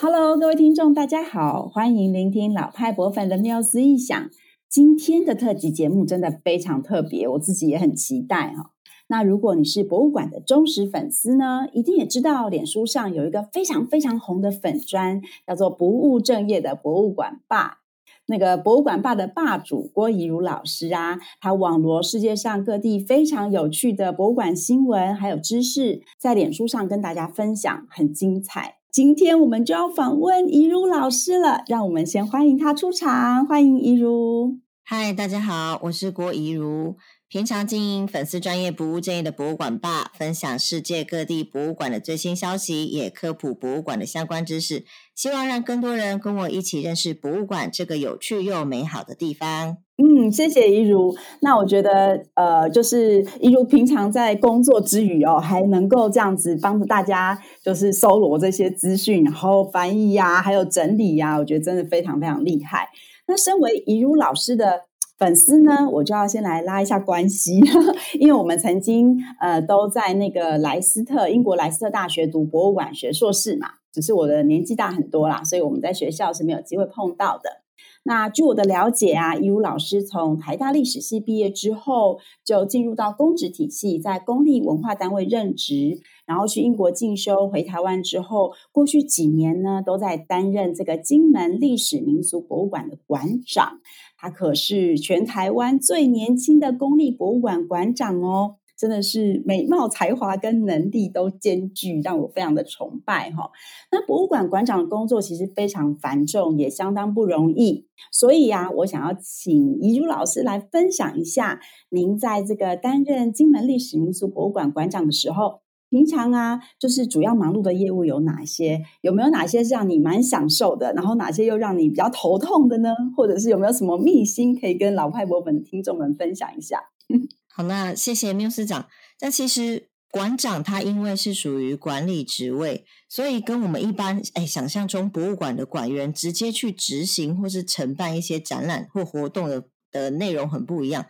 Hello，各位听众，大家好，欢迎聆听老派博粉的妙思异想。今天的特辑节目真的非常特别，我自己也很期待哈。那如果你是博物馆的忠实粉丝呢，一定也知道脸书上有一个非常非常红的粉砖，叫做不务正业的博物馆霸。那个博物馆霸的霸主郭怡如老师啊，他网罗世界上各地非常有趣的博物馆新闻还有知识，在脸书上跟大家分享，很精彩。今天我们就要访问怡如老师了，让我们先欢迎他出场。欢迎怡如。嗨，大家好，我是郭怡如。平常经营粉丝专业不务正业的博物馆吧，分享世界各地博物馆的最新消息，也科普博物馆的相关知识，希望让更多人跟我一起认识博物馆这个有趣又美好的地方。嗯，谢谢怡如。那我觉得，呃，就是怡如平常在工作之余哦，还能够这样子帮助大家，就是搜罗这些资讯，然后翻译呀、啊，还有整理呀、我觉得真的非常非常厉害。那身为怡如老师的粉丝呢，我就要先来拉一下关系，因为我们曾经呃都在那个莱斯特英国莱斯特大学读博物馆学硕士嘛，只是我的年纪大很多啦，所以我们在学校是没有机会碰到的。那据我的了解啊，怡如老师从台大历史系毕业之后，就进入到公职体系，在公立文化单位任职，然后去英国进修，回台湾之后，过去几年呢都在担任这个金门历史民俗博物馆的馆长。他可是全台湾最年轻的公立博物馆馆长哦。真的是美貌、才华跟能力都兼具，让我非常的崇拜哈。那博物馆馆长的工作其实非常繁重，也相当不容易。所以啊，我想要请怡如老师来分享一下，您在这个担任金门历史民俗博物馆馆长的时候，平常啊，就是主要忙碌的业务有哪些？有没有哪些是让你蛮享受的？然后哪些又让你比较头痛的呢？或者是有没有什么秘辛可以跟老派博粉的听众们分享一下？好，那谢谢缪司长。那其实馆长他因为是属于管理职位，所以跟我们一般哎想象中博物馆的馆员直接去执行或是承办一些展览或活动的的内容很不一样。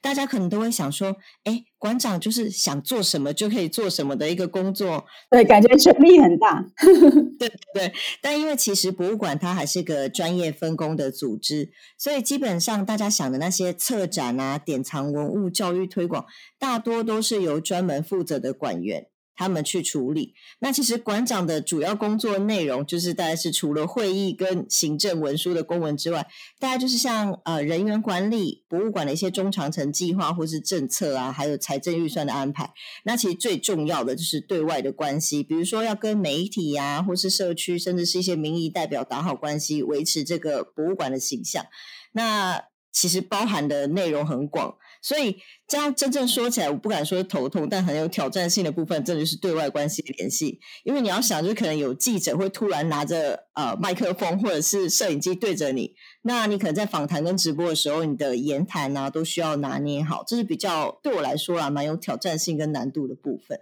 大家可能都会想说，哎，馆长就是想做什么就可以做什么的一个工作，对，感觉权力很大。对对，但因为其实博物馆它还是个专业分工的组织，所以基本上大家想的那些策展啊、典藏文物、教育推广，大多都是由专门负责的馆员。他们去处理。那其实馆长的主要工作内容，就是大概是除了会议跟行政文书的公文之外，大概就是像呃人员管理、博物馆的一些中长程计划或是政策啊，还有财政预算的安排。那其实最重要的就是对外的关系，比如说要跟媒体啊，或是社区，甚至是一些民意代表打好关系，维持这个博物馆的形象。那其实包含的内容很广。所以这样真正说起来，我不敢说头痛，但很有挑战性的部分，这就是对外关系的联系。因为你要想，就可能有记者会突然拿着呃麦克风或者是摄影机对着你，那你可能在访谈跟直播的时候，你的言谈啊都需要拿捏好，这是比较对我来说啊蛮有挑战性跟难度的部分。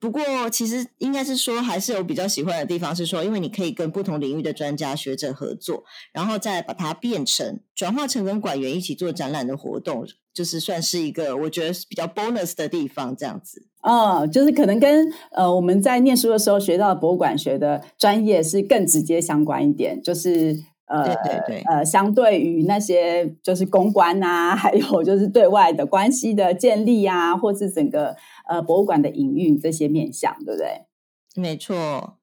不过，其实应该是说，还是有比较喜欢的地方，是说，因为你可以跟不同领域的专家学者合作，然后再把它变成转化成跟馆员一起做展览的活动，就是算是一个我觉得是比较 bonus 的地方，这样子。哦，就是可能跟呃我们在念书的时候学到的博物馆学的专业是更直接相关一点，就是。呃，对对对，呃，相对于那些就是公关啊，还有就是对外的关系的建立啊，或是整个呃博物馆的营运这些面向，对不对？没错，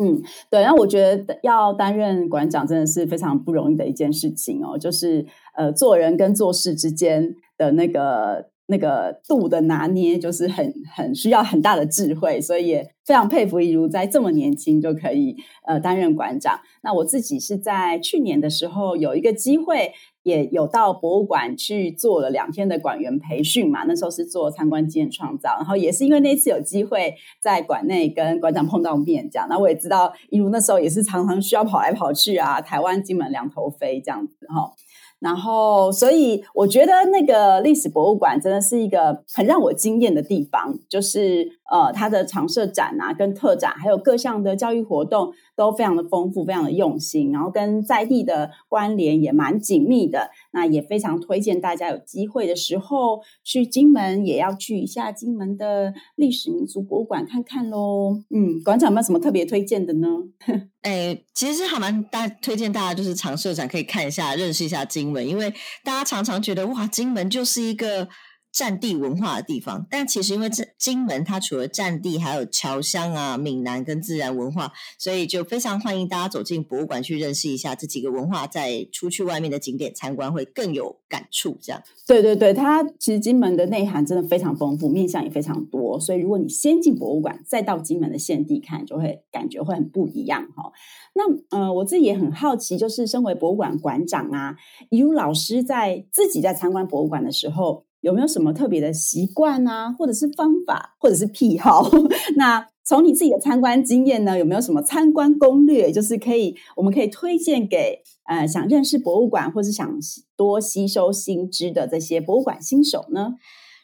嗯，对。然后我觉得要担任馆长真的是非常不容易的一件事情哦，就是呃做人跟做事之间的那个。那个度的拿捏就是很很需要很大的智慧，所以也非常佩服一如在这么年轻就可以呃担任馆长。那我自己是在去年的时候有一个机会，也有到博物馆去做了两天的馆员培训嘛。那时候是做参观经验创造，然后也是因为那次有机会在馆内跟馆长碰到面，这样。那我也知道一如那时候也是常常需要跑来跑去啊，台湾金门两头飞这样子哈。然后，所以我觉得那个历史博物馆真的是一个很让我惊艳的地方。就是呃，它的常设展啊，跟特展，还有各项的教育活动都非常的丰富，非常的用心，然后跟在地的关联也蛮紧密的。那也非常推荐大家有机会的时候去金门，也要去一下金门的历史民俗博物馆看看喽。嗯，馆长有没有什么特别推荐的呢？哎，其实还蛮大推荐大家就是常设展可以看一下，认识一下金门，因为大家常常觉得哇，金门就是一个。战地文化的地方，但其实因为这金门它除了战地，还有侨乡啊、闽南跟自然文化，所以就非常欢迎大家走进博物馆去认识一下这几个文化，再出去外面的景点参观会更有感触。这样，对对对，它其实金门的内涵真的非常丰富，面向也非常多，所以如果你先进博物馆，再到金门的现地看，就会感觉会很不一样哈。那呃，我自己也很好奇，就是身为博物馆馆长啊，尤老师在自己在参观博物馆的时候。有没有什么特别的习惯啊，或者是方法，或者是癖好？那从你自己的参观经验呢，有没有什么参观攻略，就是可以我们可以推荐给呃想认识博物馆或是想多吸收新知的这些博物馆新手呢？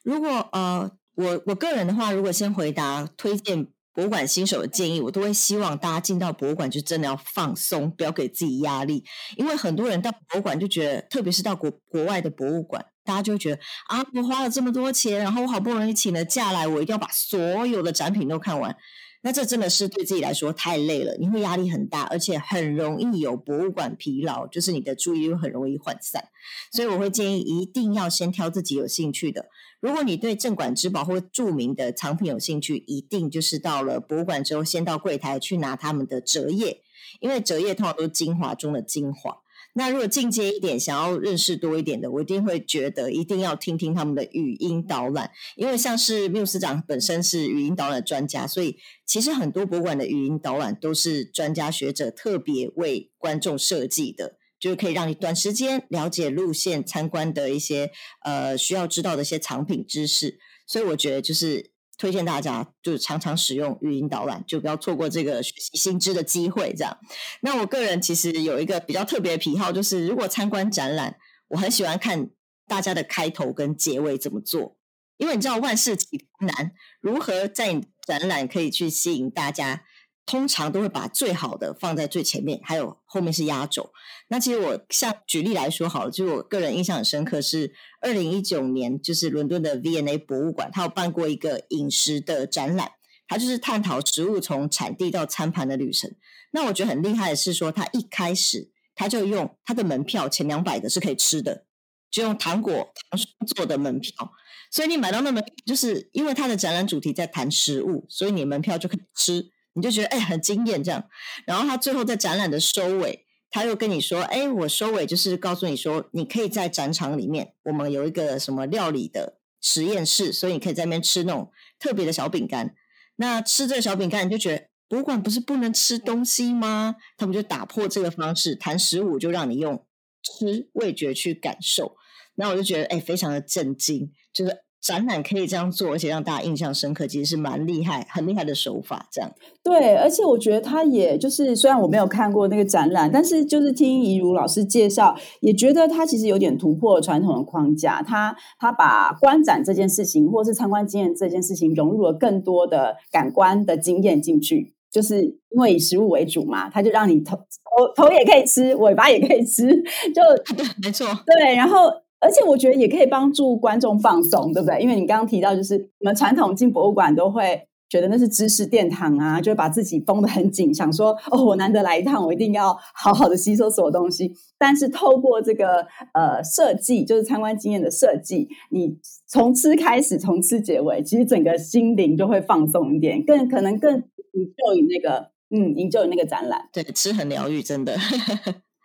如果呃，我我个人的话，如果先回答推荐。博物馆新手的建议，我都会希望大家进到博物馆就真的要放松，不要给自己压力。因为很多人到博物馆就觉得，特别是到国国外的博物馆，大家就觉得啊，我花了这么多钱，然后我好不容易请了假来，我一定要把所有的展品都看完。那这真的是对自己来说太累了，你会压力很大，而且很容易有博物馆疲劳，就是你的注意力很容易涣散。所以我会建议一定要先挑自己有兴趣的。如果你对镇馆之宝或著名的藏品有兴趣，一定就是到了博物馆之后，先到柜台去拿他们的折页，因为折页通常都是精华中的精华。那如果进阶一点，想要认识多一点的，我一定会觉得一定要听听他们的语音导览，因为像是缪斯长本身是语音导览专家，所以其实很多博物馆的语音导览都是专家学者特别为观众设计的，就是可以让你短时间了解路线、参观的一些呃需要知道的一些藏品知识，所以我觉得就是。推荐大家就是常常使用语音导览，就不要错过这个学习新知的机会。这样，那我个人其实有一个比较特别的癖好，就是如果参观展览，我很喜欢看大家的开头跟结尾怎么做，因为你知道万事起难，如何在展览可以去吸引大家。通常都会把最好的放在最前面，还有后面是压轴。那其实我像举例来说好了，就我个人印象很深刻是二零一九年，就是伦敦的 V&A 博物馆，它有办过一个饮食的展览，它就是探讨食物从产地到餐盘的旅程。那我觉得很厉害的是说，它一开始它就用它的门票前两百的是可以吃的，就用糖果糖霜做的门票，所以你买到那门，就是因为它的展览主题在谈食物，所以你门票就可以吃。你就觉得哎、很惊艳这样，然后他最后在展览的收尾，他又跟你说，哎，我收尾就是告诉你说，你可以在展场里面，我们有一个什么料理的实验室，所以你可以在那边吃那种特别的小饼干。那吃这个小饼干，你就觉得博物馆不是不能吃东西吗？他们就打破这个方式，谈食物就让你用吃味觉去感受。那我就觉得哎，非常的震惊，就是。展览可以这样做，而且让大家印象深刻，其实是蛮厉害、很厉害的手法。这样对，而且我觉得他也就是，虽然我没有看过那个展览，但是就是听怡如老师介绍，也觉得他其实有点突破传统的框架。他他把观展这件事情，或是参观经验这件事情，融入了更多的感官的经验进去。就是因为以食物为主嘛，他就让你头头头也可以吃，尾巴也可以吃，就对，没错，对，然后。而且我觉得也可以帮助观众放松，对不对？因为你刚刚提到，就是我们传统进博物馆都会觉得那是知识殿堂啊，就会把自己绷得很紧，想说哦，我难得来一趟，我一定要好好的吸收所有东西。但是透过这个呃设计，就是参观经验的设计，你从吃开始，从吃结尾，其实整个心灵就会放松一点，更可能更营救于那个嗯，营救于那个展览。对，吃很疗愈，真的。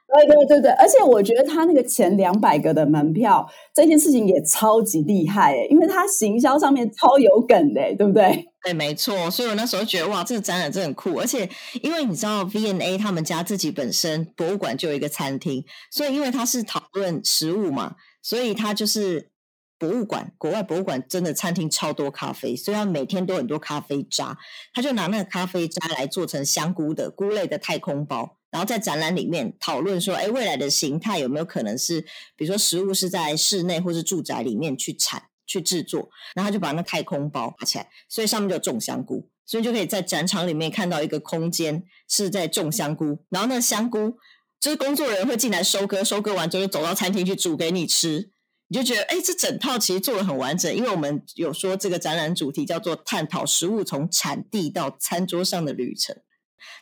对对对对，而且我觉得他那个前两百个的门票这件事情也超级厉害诶，因为他行销上面超有梗的，对不对？对，没错。所以我那时候觉得哇，这个展览真的很酷。而且因为你知道 V&A 他们家自己本身博物馆就有一个餐厅，所以因为他是讨论食物嘛，所以他就是博物馆。国外博物馆真的餐厅超多咖啡，所以他每天都很多咖啡渣，他就拿那个咖啡渣来做成香菇的菇类的太空包。然后在展览里面讨论说，哎，未来的形态有没有可能是，比如说食物是在室内或是住宅里面去产，去制作，然后他就把那太空包拿起来，所以上面就种香菇，所以就可以在展场里面看到一个空间是在种香菇，然后那香菇就是工作人员会进来收割，收割完之后就走到餐厅去煮给你吃。你就觉得，哎，这整套其实做的很完整，因为我们有说这个展览主题叫做“探讨食物从产地到餐桌上的旅程”。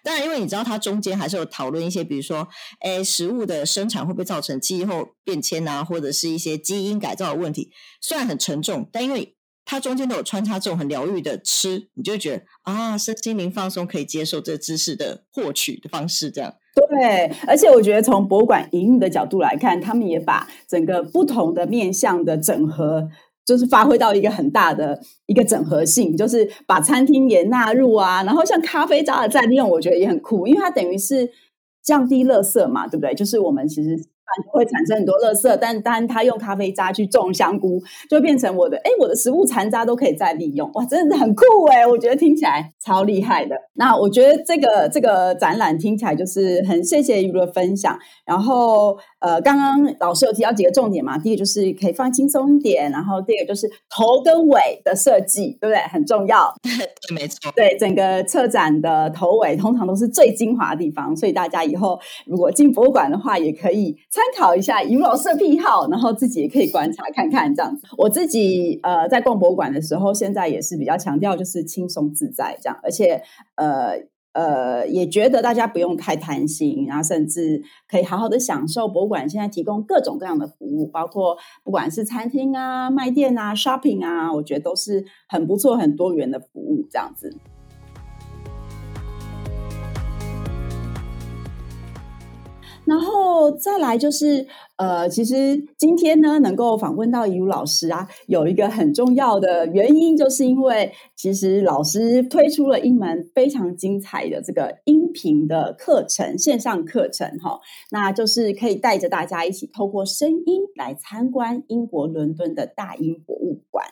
当然，因为你知道它中间还是有讨论一些，比如说，哎，食物的生产会不会造成气候变迁啊，或者是一些基因改造的问题。虽然很沉重，但因为它中间都有穿插这种很疗愈的吃，你就觉得啊，身心灵放松，可以接受这知识的获取的方式，这样。对，而且我觉得从博物馆营运的角度来看，他们也把整个不同的面向的整合，就是发挥到一个很大的一个整合性，就是把餐厅也纳入啊，然后像咖啡渣的再利用，我觉得也很酷，因为它等于是降低乐色嘛，对不对？就是我们其实。会产生很多垃圾，但当他用咖啡渣去种香菇，就变成我的哎，我的食物残渣都可以再利用，哇，真的是很酷哎！我觉得听起来超厉害的。那我觉得这个这个展览听起来就是很谢谢于的分享。然后呃，刚刚老师有提到几个重点嘛，第一个就是可以放轻松一点，然后第二个就是头跟尾的设计，对不对？很重要。对，没错。对，整个策展的头尾通常都是最精华的地方，所以大家以后如果进博物馆的话，也可以。参考一下尹老师的癖好，然后自己也可以观察看看这样子。我自己呃在逛博物馆的时候，现在也是比较强调就是轻松自在这样，而且呃呃也觉得大家不用太贪心，然后甚至可以好好的享受博物馆现在提供各种各样的服务，包括不管是餐厅啊、卖店啊、shopping 啊，我觉得都是很不错、很多元的服务这样子。然后再来就是，呃，其实今天呢，能够访问到怡如老师啊，有一个很重要的原因，就是因为其实老师推出了一门非常精彩的这个音频的课程，线上课程哈，那就是可以带着大家一起透过声音来参观英国伦敦的大英博物馆。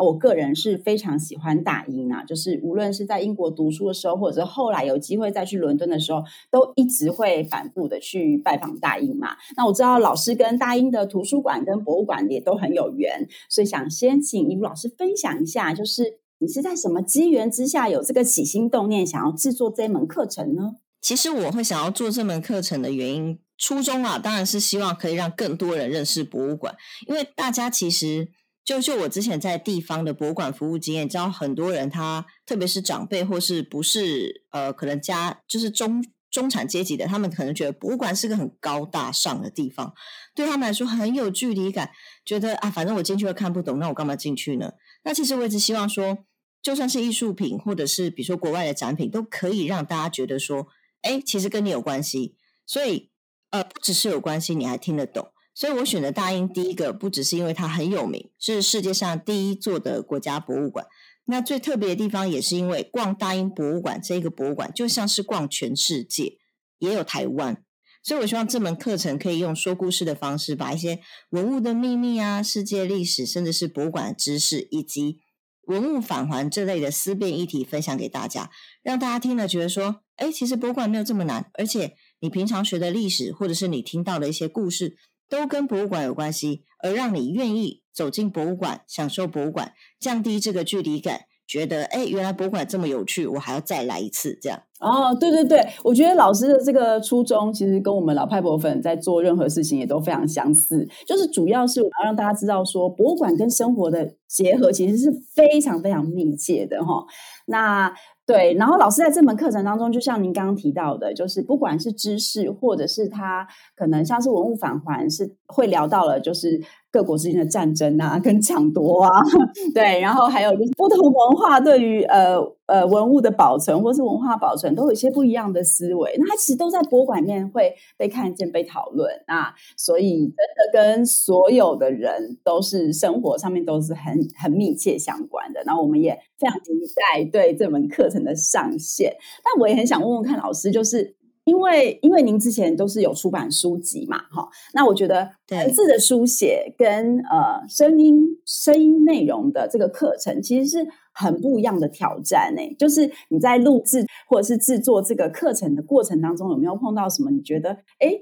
我个人是非常喜欢大英啊，就是无论是在英国读书的时候，或者是后来有机会再去伦敦的时候，都一直会反复的去拜访大英嘛。那我知道老师跟大英的图书馆跟博物馆也都很有缘，所以想先请怡如老师分享一下，就是你是在什么机缘之下有这个起心动念，想要制作这门课程呢？其实我会想要做这门课程的原因，初衷啊，当然是希望可以让更多人认识博物馆，因为大家其实。就就我之前在地方的博物馆服务经验，知道很多人他特别是长辈或是不是呃可能家就是中中产阶级的，他们可能觉得博物馆是个很高大上的地方，对他们来说很有距离感，觉得啊反正我进去又看不懂，那我干嘛进去呢？那其实我一直希望说，就算是艺术品或者是比如说国外的展品，都可以让大家觉得说，哎，其实跟你有关系，所以呃不只是有关系，你还听得懂。所以我选择大英，第一个不只是因为它很有名，是世界上第一座的国家博物馆。那最特别的地方也是因为逛大英博物馆这个博物馆，就像是逛全世界，也有台湾。所以我希望这门课程可以用说故事的方式，把一些文物的秘密啊、世界历史，甚至是博物馆的知识，以及文物返还这类的思辨议题分享给大家，让大家听了觉得说，哎，其实博物馆没有这么难，而且你平常学的历史，或者是你听到的一些故事。都跟博物馆有关系，而让你愿意走进博物馆，享受博物馆，降低这个距离感，觉得哎，原来博物馆这么有趣，我还要再来一次，这样。哦，对对对，我觉得老师的这个初衷，其实跟我们老派博粉在做任何事情也都非常相似，就是主要是我要让大家知道说，博物馆跟生活的结合其实是非常非常密切的哈。那对，然后老师在这门课程当中，就像您刚刚提到的，就是不管是知识，或者是他可能像是文物返还，是会聊到了，就是。各国之间的战争啊，跟抢夺啊，对，然后还有就是不同文化对于呃呃文物的保存或是文化保存都有一些不一样的思维，那它其实都在博物馆里面会被看见、被讨论。啊所以真的跟所有的人都是生活上面都是很很密切相关的。然后我们也非常期待对这门课程的上线。但我也很想问问看老师，就是。因为因为您之前都是有出版书籍嘛，哈，那我觉得文字的书写跟呃声音声音内容的这个课程其实是很不一样的挑战呢。就是你在录制或者是制作这个课程的过程当中，有没有碰到什么你觉得哎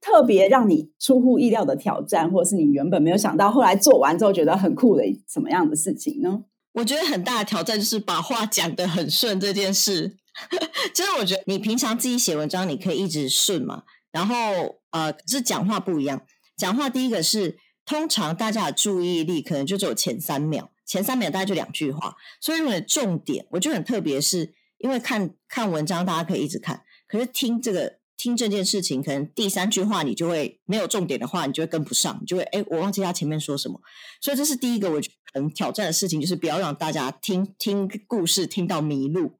特别让你出乎意料的挑战，或者是你原本没有想到，后来做完之后觉得很酷的什么样的事情呢？我觉得很大的挑战就是把话讲得很顺这件事。就是我觉得你平常自己写文章，你可以一直顺嘛，然后呃，可是讲话不一样。讲话第一个是，通常大家的注意力可能就只有前三秒，前三秒大概就两句话，所以你的重点，我觉得很特别，是因为看看文章大家可以一直看，可是听这个。听这件事情，可能第三句话你就会没有重点的话，你就会跟不上，就会哎，我忘记他前面说什么。所以这是第一个我觉得很挑战的事情，就是不要让大家听听故事听到迷路。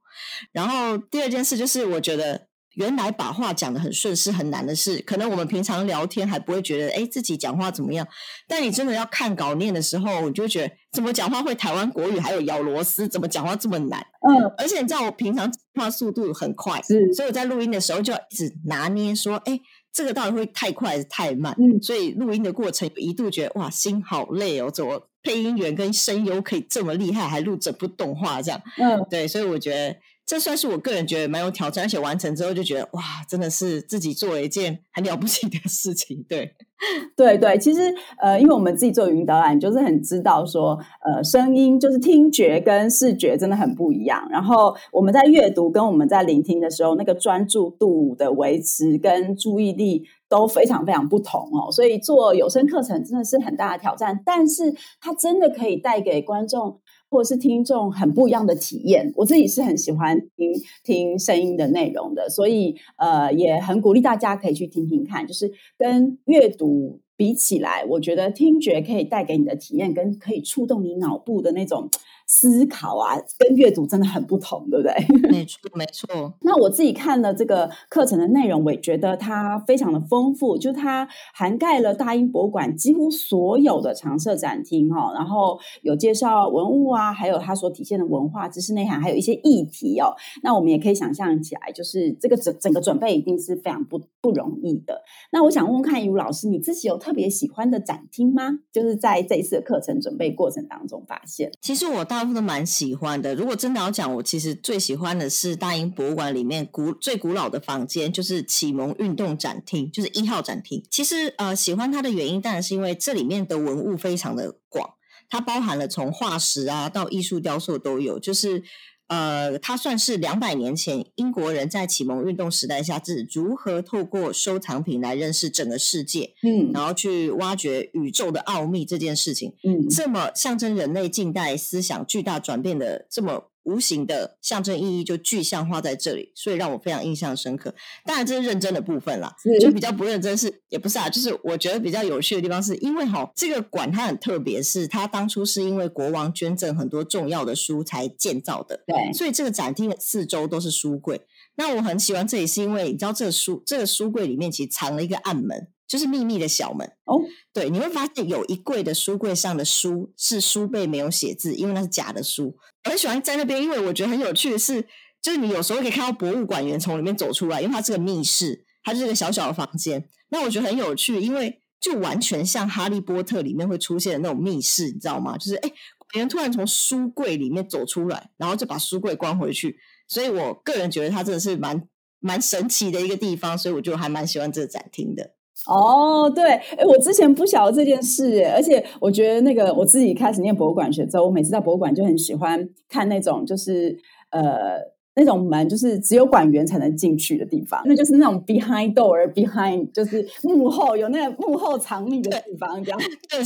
然后第二件事就是，我觉得。原来把话讲得很顺是很难的事，可能我们平常聊天还不会觉得，哎，自己讲话怎么样？但你真的要看稿念的时候，你就会觉得怎么讲话会台湾国语，还有咬螺丝，怎么讲话这么难？嗯，而且你知道我平常讲话速度很快，是，所以我在录音的时候就要一直拿捏，说，哎，这个到底会太快还是太慢？嗯，所以录音的过程一度觉得哇，心好累哦，怎么配音员跟声优可以这么厉害，还录整部动画这样？嗯，对，所以我觉得。这算是我个人觉得蛮有挑战，而且完成之后就觉得哇，真的是自己做了一件很了不起的事情。对，对对，其实呃，因为我们自己做语音导览，就是很知道说，呃，声音就是听觉跟视觉真的很不一样。然后我们在阅读跟我们在聆听的时候，那个专注度的维持跟注意力都非常非常不同哦。所以做有声课程真的是很大的挑战，但是它真的可以带给观众。或者是听众很不一样的体验，我自己是很喜欢听听声音的内容的，所以呃也很鼓励大家可以去听听看，就是跟阅读比起来，我觉得听觉可以带给你的体验，跟可以触动你脑部的那种。思考啊，跟阅读真的很不同，对不对？没错，没错。那我自己看了这个课程的内容，我也觉得它非常的丰富，就它涵盖了大英博物馆几乎所有的常设展厅哈，然后有介绍文物啊，还有它所体现的文化知识内涵，还有一些议题哦。那我们也可以想象起来，就是这个整整个准备一定是非常不不容易的。那我想问问看，怡如老师，你自己有特别喜欢的展厅吗？就是在这一次的课程准备过程当中发现。其实我大。大部都蛮喜欢的。如果真的要讲，我其实最喜欢的是大英博物馆里面古最古老的房间，就是启蒙运动展厅，就是一号展厅。其实呃，喜欢它的原因当然是因为这里面的文物非常的广，它包含了从化石啊到艺术雕塑都有，就是。呃，它算是两百年前英国人在启蒙运动时代下是如何透过收藏品来认识整个世界，嗯，然后去挖掘宇宙的奥秘这件事情，嗯，这么象征人类近代思想巨大转变的这么。无形的象征意义就具象化在这里，所以让我非常印象深刻。当然，这是认真的部分啦，就比较不认真是也不是啊。就是我觉得比较有趣的地方，是因为哈，这个馆它很特别，是它当初是因为国王捐赠很多重要的书才建造的，对，所以这个展厅的四周都是书柜。那我很喜欢这里，是因为你知道，这个书这个书柜里面其实藏了一个暗门。就是秘密的小门哦，对，你会发现有一柜的书柜上的书是书背没有写字，因为那是假的书。我很喜欢在那边，因为我觉得很有趣的是，就是你有时候可以看到博物馆员从里面走出来，因为它是个密室，它就是个小小的房间。那我觉得很有趣，因为就完全像《哈利波特》里面会出现的那种密室，你知道吗？就是哎，别人突然从书柜里面走出来，然后就把书柜关回去。所以我个人觉得它真的是蛮蛮神奇的一个地方，所以我就还蛮喜欢这个展厅的。哦，对，哎，我之前不晓得这件事，而且我觉得那个我自己开始念博物馆学之后，我每次到博物馆就很喜欢看那种就是呃。那种门就是只有管员才能进去的地方，那就是那种 behind door，behind 就是幕后有那个幕后藏匿的地方，这样对，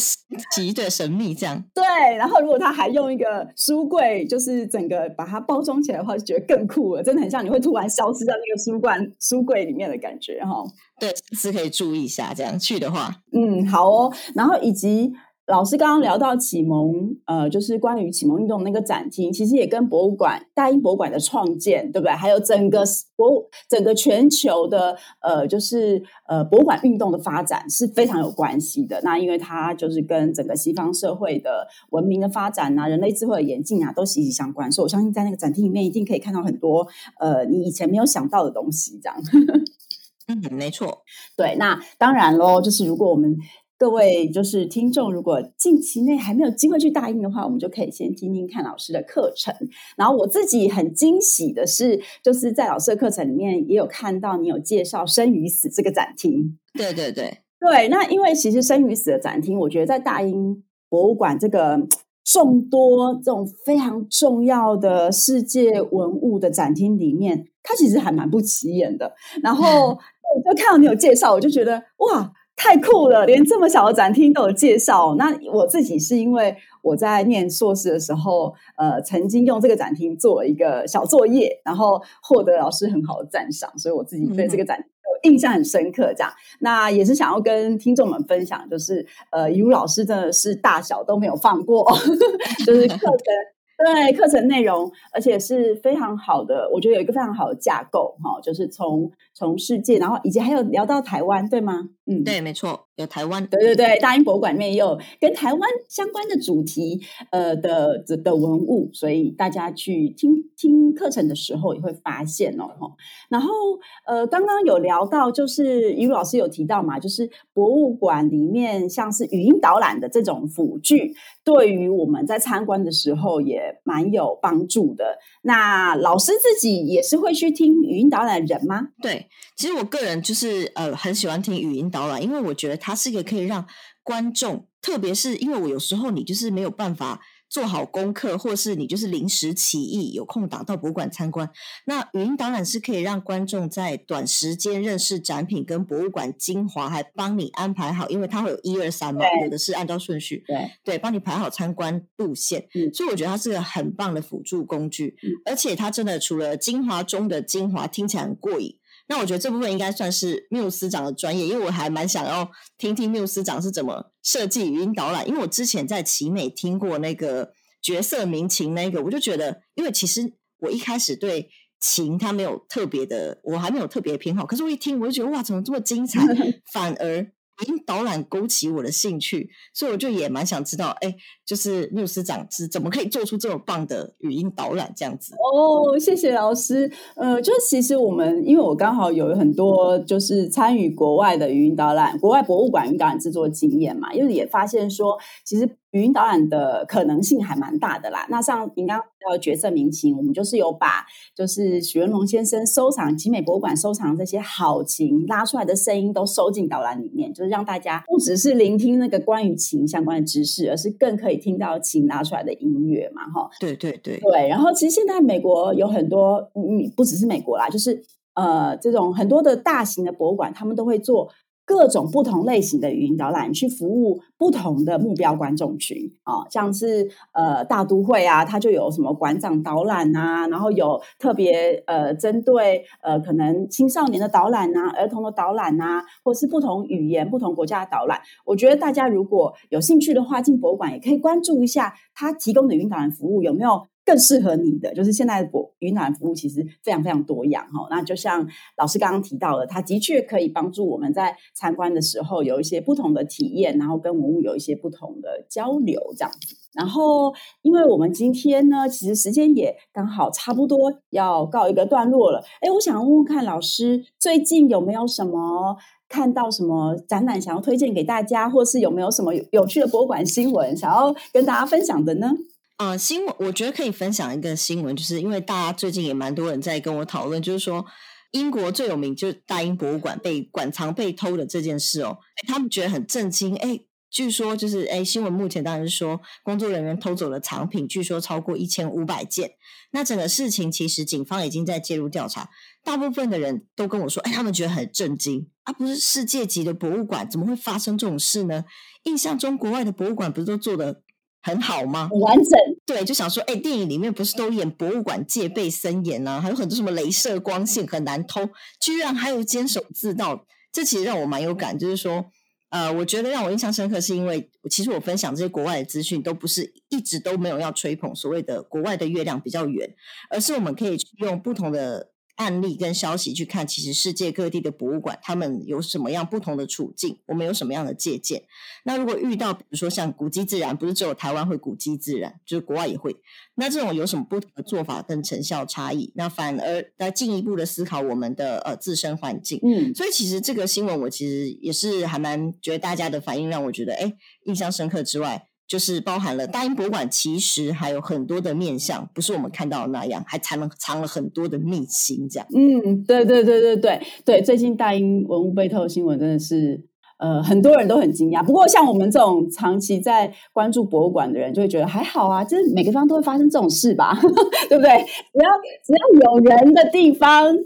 奇的神秘这样。对，然后如果他还用一个书柜，就是整个把它包装起来的话，就觉得更酷了，真的很像你会突然消失在那个书馆书柜里面的感觉哈。对，是可以注意一下，这样去的话，嗯，好哦，然后以及。老师刚刚聊到启蒙，呃，就是关于启蒙运动那个展厅，其实也跟博物馆大英博物馆的创建，对不对？还有整个博物整个全球的，呃，就是呃博物馆运动的发展是非常有关系的。那因为它就是跟整个西方社会的文明的发展啊，人类智慧的演进啊，都息息相关。所以我相信在那个展厅里面一定可以看到很多呃你以前没有想到的东西，这样。嗯，没错。对，那当然喽，就是如果我们。各位就是听众，如果近期内还没有机会去大英的话，我们就可以先听听看老师的课程。然后我自己很惊喜的是，就是在老师的课程里面也有看到你有介绍生与死这个展厅。对对对对，那因为其实生与死的展厅，我觉得在大英博物馆这个众多这种非常重要的世界文物的展厅里面，它其实还蛮不起眼的。然后 就看到你有介绍，我就觉得哇。太酷了，连这么小的展厅都有介绍。那我自己是因为我在念硕士的时候，呃，曾经用这个展厅做了一个小作业，然后获得老师很好的赞赏，所以我自己对这个展厅印象很深刻。这样，那也是想要跟听众们分享，就是呃，怡如老师真的是大小都没有放过，就是课程。对课程内容，而且是非常好的，我觉得有一个非常好的架构哈，就是从从世界，然后以及还有聊到台湾，对吗？嗯，对，没错，有台湾，对对对，大英博物馆里面也有跟台湾相关的主题，呃的的的文物，所以大家去听听课程的时候也会发现哦，然后呃，刚刚有聊到，就是于老师有提到嘛，就是博物馆里面像是语音导览的这种辅具，对于我们在参观的时候也蛮有帮助的。那老师自己也是会去听语音导览的人吗？对，其实我个人就是呃很喜欢听语音导览，因为我觉得它是一个可以让观众，特别是因为我有时候你就是没有办法。做好功课，或是你就是临时起意有空档到博物馆参观，那语音导览是可以让观众在短时间认识展品跟博物馆精华，还帮你安排好，因为它会有一二三嘛，有的是按照顺序，对对，帮你排好参观路线，嗯，所以我觉得它是个很棒的辅助工具，嗯，而且它真的除了精华中的精华，听起来很过瘾。那我觉得这部分应该算是缪司长的专业，因为我还蛮想要听听缪司长是怎么设计语音导览。因为我之前在奇美听过那个角色民情那个，我就觉得，因为其实我一开始对琴它没有特别的，我还没有特别偏好，可是我一听我就觉得哇，怎么这么精彩，反而。语音导览勾起我的兴趣，所以我就也蛮想知道，哎，就是缪斯长是怎么可以做出这么棒的语音导览这样子？哦，谢谢老师。呃，就其实我们，因为我刚好有很多就是参与国外的语音导览、国外博物馆语音导览制作经验嘛，因为也发现说，其实。语音导览的可能性还蛮大的啦。那像您刚刚提到的角色鸣琴，我们就是有把就是许文龙先生收藏集美博物馆收藏这些好琴拉出来的声音都收进导览里面，就是让大家不只是聆听那个关于琴相关的知识，而是更可以听到琴拉出来的音乐嘛，哈。对对对对。然后其实现在美国有很多，嗯，不只是美国啦，就是呃这种很多的大型的博物馆，他们都会做。各种不同类型的语音导览去服务不同的目标观众群啊、像是呃大都会啊，它就有什么馆长导览啊，然后有特别呃针对呃可能青少年的导览啊，儿童的导览啊，或是不同语言、不同国家的导览。我觉得大家如果有兴趣的话，进博物馆也可以关注一下它提供的语音导览服务有没有。更适合你的，就是现在博云南服务其实非常非常多样哈。那就像老师刚刚提到的，它的确可以帮助我们在参观的时候有一些不同的体验，然后跟文物有一些不同的交流这样子。然后，因为我们今天呢，其实时间也刚好差不多要告一个段落了。哎，我想问问看老师，最近有没有什么看到什么展览想要推荐给大家，或是有没有什么有趣的博物馆新闻想要跟大家分享的呢？啊、新闻我觉得可以分享一个新闻，就是因为大家最近也蛮多人在跟我讨论，就是说英国最有名就是大英博物馆被馆藏被偷的这件事哦，他们觉得很震惊。哎，据说就是哎，新闻目前当然是说工作人员偷走了藏品，据说超过一千五百件。那整个事情其实警方已经在介入调查，大部分的人都跟我说，哎，他们觉得很震惊啊，不是世界级的博物馆，怎么会发生这种事呢？印象中国外的博物馆不是都做的很好吗？很完整。对，就想说，哎，电影里面不是都演博物馆戒备森严啊，还有很多什么镭射光线很难偷，居然还有坚守自盗，这其实让我蛮有感。就是说，呃，我觉得让我印象深刻，是因为其实我分享这些国外的资讯，都不是一直都没有要吹捧所谓的国外的月亮比较圆，而是我们可以用不同的案例跟消息去看，其实世界各地的博物馆，他们有什么样不同的处境，我们有什么样的借鉴。那如果遇到，比如说像古迹自然，不是只有台湾会古迹自然，就是国外也会。那这种有什么不同的做法跟成效差异？那反而来进一步的思考我们的呃自身环境。嗯，所以其实这个新闻我其实也是还蛮觉得大家的反应让我觉得哎印象深刻之外。就是包含了大英博物馆，其实还有很多的面相，不是我们看到的那样，还藏了藏了很多的秘辛，这样。嗯，对对对对对对，最近大英文物被偷的新闻真的是，呃，很多人都很惊讶。不过像我们这种长期在关注博物馆的人，就会觉得还好啊，就是每个地方都会发生这种事吧，对不对？只要只要有人的地方。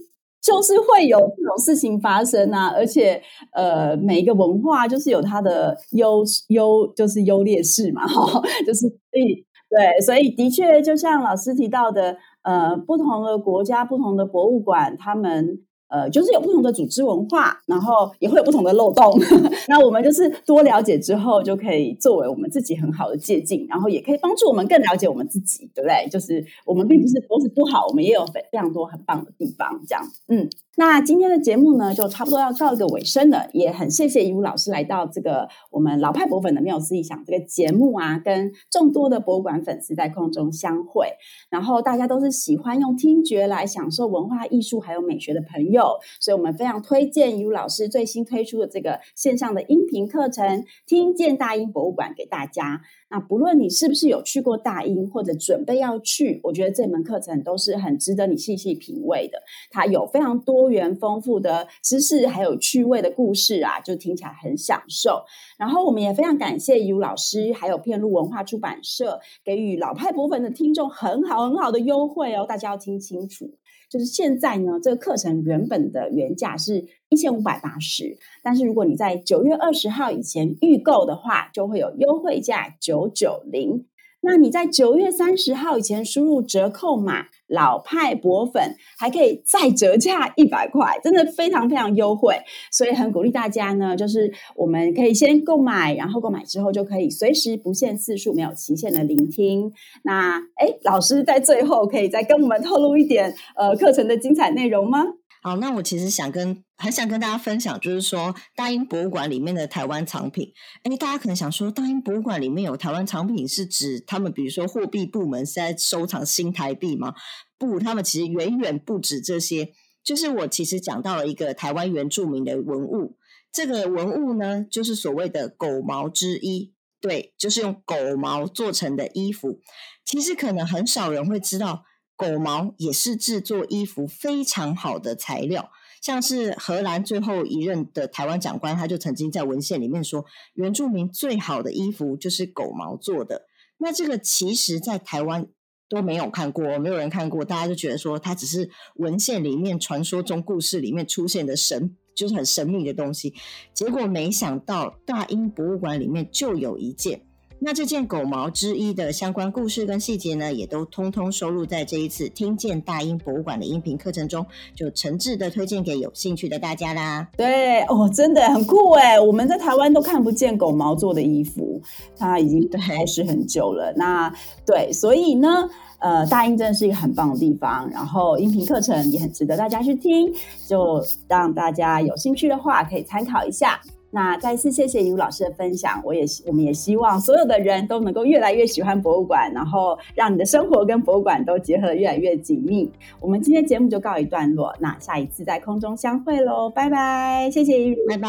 就是会有这种事情发生啊，而且呃，每一个文化就是有它的优优，就是优劣势嘛，哈，就是所以对，所以的确就像老师提到的，呃，不同的国家、不同的博物馆，他们。呃，就是有不同的组织文化，然后也会有不同的漏洞。那我们就是多了解之后，就可以作为我们自己很好的借鉴，然后也可以帮助我们更了解我们自己，对不对？就是我们并不是都是不好，我们也有非非常多很棒的地方。这样，嗯，那今天的节目呢，就差不多要告一个尾声了。也很谢谢怡如老师来到这个我们老派博粉的没有思想这个节目啊，跟众多的博物馆粉丝在空中相会。然后大家都是喜欢用听觉来享受文化艺术还有美学的朋友。所以我们非常推荐于老师最新推出的这个线上的音频课程《听见大英博物馆》给大家。那不论你是不是有去过大英，或者准备要去，我觉得这门课程都是很值得你细细品味的。它有非常多元丰富的知识，还有趣味的故事啊，就听起来很享受。然后我们也非常感谢于老师，还有片路文化出版社给予老派博粉的听众很好很好的优惠哦，大家要听清楚。就是现在呢，这个课程原本的原价是一千五百八十，但是如果你在九月二十号以前预购的话，就会有优惠价九九零。那你在九月三十号以前输入折扣码“老派博粉”，还可以再折价一百块，真的非常非常优惠。所以很鼓励大家呢，就是我们可以先购买，然后购买之后就可以随时不限次数、没有期限的聆听。那哎，老师在最后可以再跟我们透露一点呃课程的精彩内容吗？好，那我其实想跟很想跟大家分享，就是说大英博物馆里面的台湾藏品。诶，大家可能想说，大英博物馆里面有台湾藏品，是指他们比如说货币部门是在收藏新台币吗？不，他们其实远远不止这些。就是我其实讲到了一个台湾原住民的文物，这个文物呢，就是所谓的狗毛之衣，对，就是用狗毛做成的衣服。其实可能很少人会知道。狗毛也是制作衣服非常好的材料，像是荷兰最后一任的台湾长官，他就曾经在文献里面说，原住民最好的衣服就是狗毛做的。那这个其实，在台湾都没有看过，没有人看过，大家就觉得说，它只是文献里面、传说中故事里面出现的神，就是很神秘的东西。结果没想到，大英博物馆里面就有一件。那这件狗毛之衣的相关故事跟细节呢，也都通通收录在这一次听见大英博物馆的音频课程中，就诚挚的推荐给有兴趣的大家啦。对哦，真的很酷哎！我们在台湾都看不见狗毛做的衣服，它已经开始很久了。那对，所以呢，呃，大英真的是一个很棒的地方，然后音频课程也很值得大家去听，就让大家有兴趣的话可以参考一下。那再次谢谢怡如老师的分享，我也我们也希望所有的人都能够越来越喜欢博物馆，然后让你的生活跟博物馆都结合的越来越紧密。我们今天节目就告一段落，那下一次在空中相会喽，拜拜，谢谢怡如，拜拜，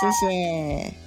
谢谢。